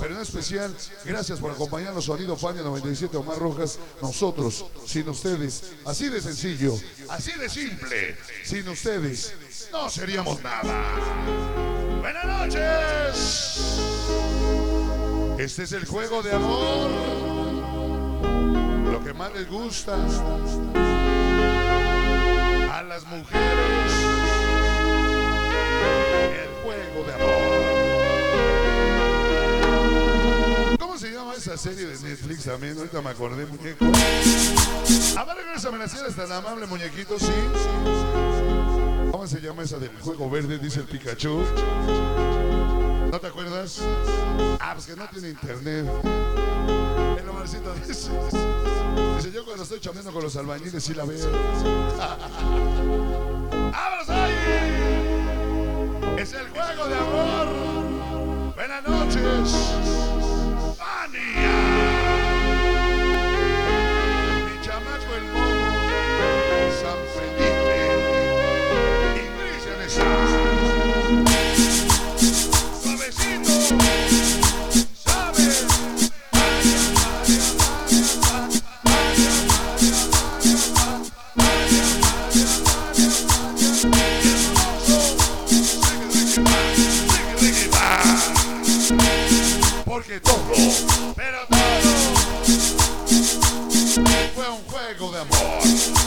pero en especial, gracias por acompañarnos, Sonido Fania 97 Omar Rojas. Nosotros, sin ustedes, así de sencillo, así de simple, sin ustedes, no seríamos nada. Buenas noches. Este es el juego de amor. Lo que más les gusta a las mujeres. El juego de amor. Se llama esa serie de Netflix también? Ahorita me acordé, muñeco. A ver, regresa si tan amable, muñequito, sí. ¿Cómo se llama esa del juego verde? Dice el Pikachu. ¿No te acuerdas? Ah, pues que no tiene internet. El Omarcito dice. Dice, yo cuando estoy chambeando con los albañiles sí la veo. ¡Vámonos ahí! Es el juego de amor. Buenas noches. Lego them hard.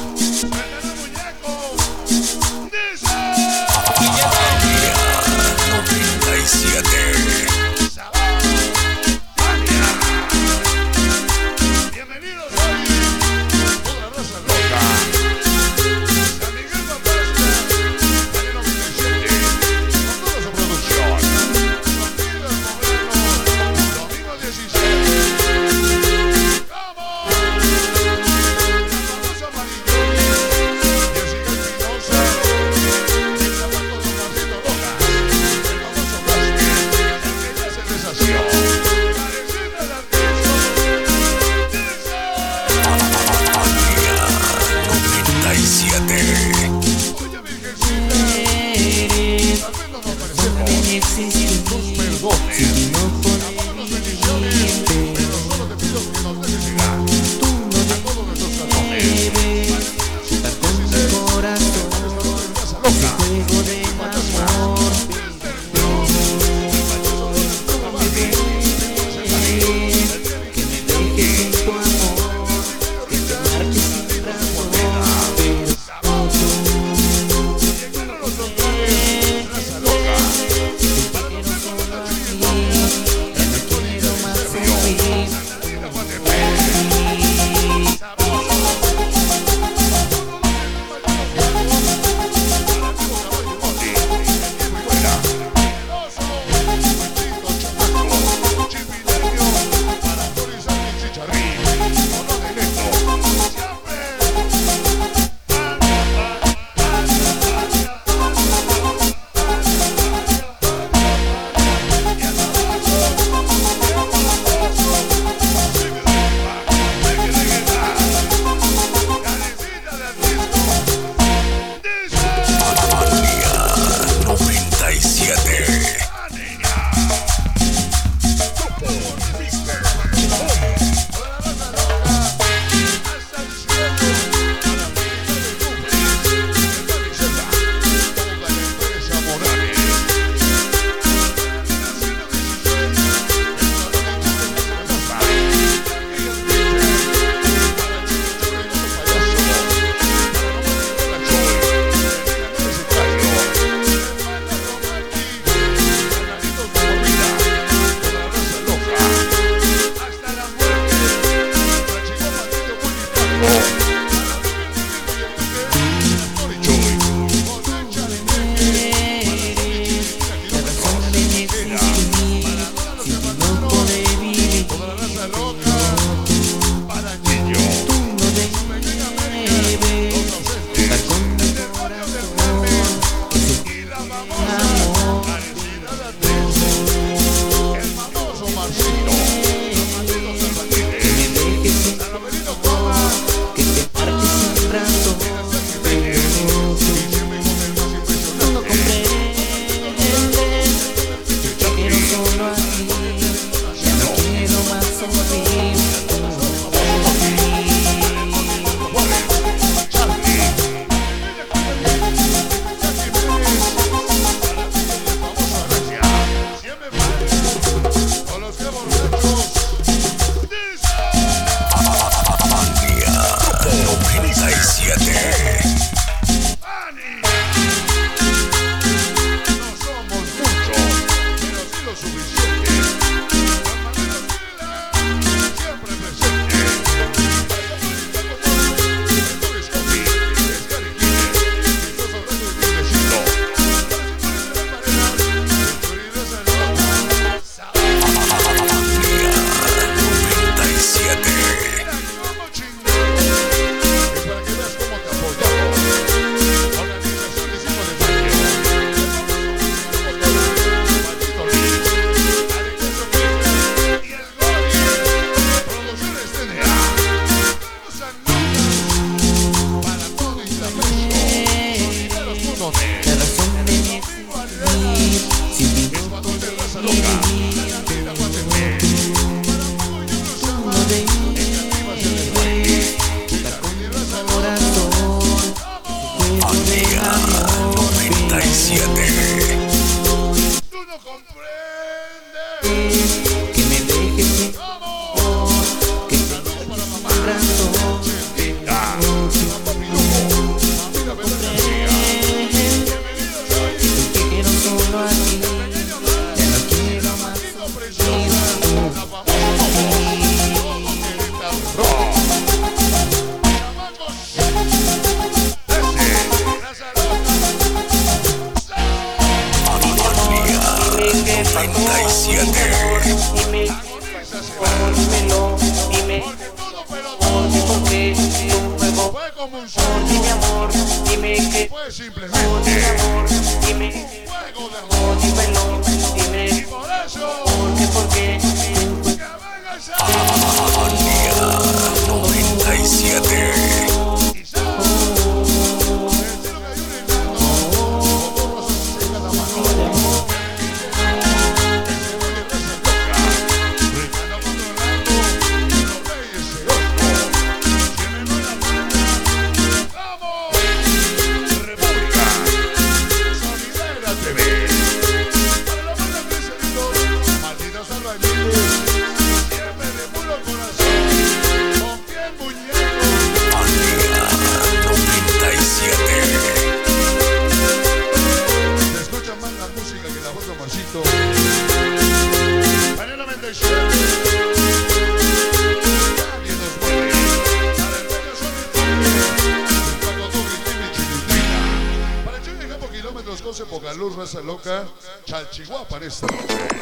lo comprende. 77. Dime, por dímelo, dime, por ti juego. Por ti mi amor, dime que. Dímelo. la luz raza loca, Chalchihuapa en esta noche.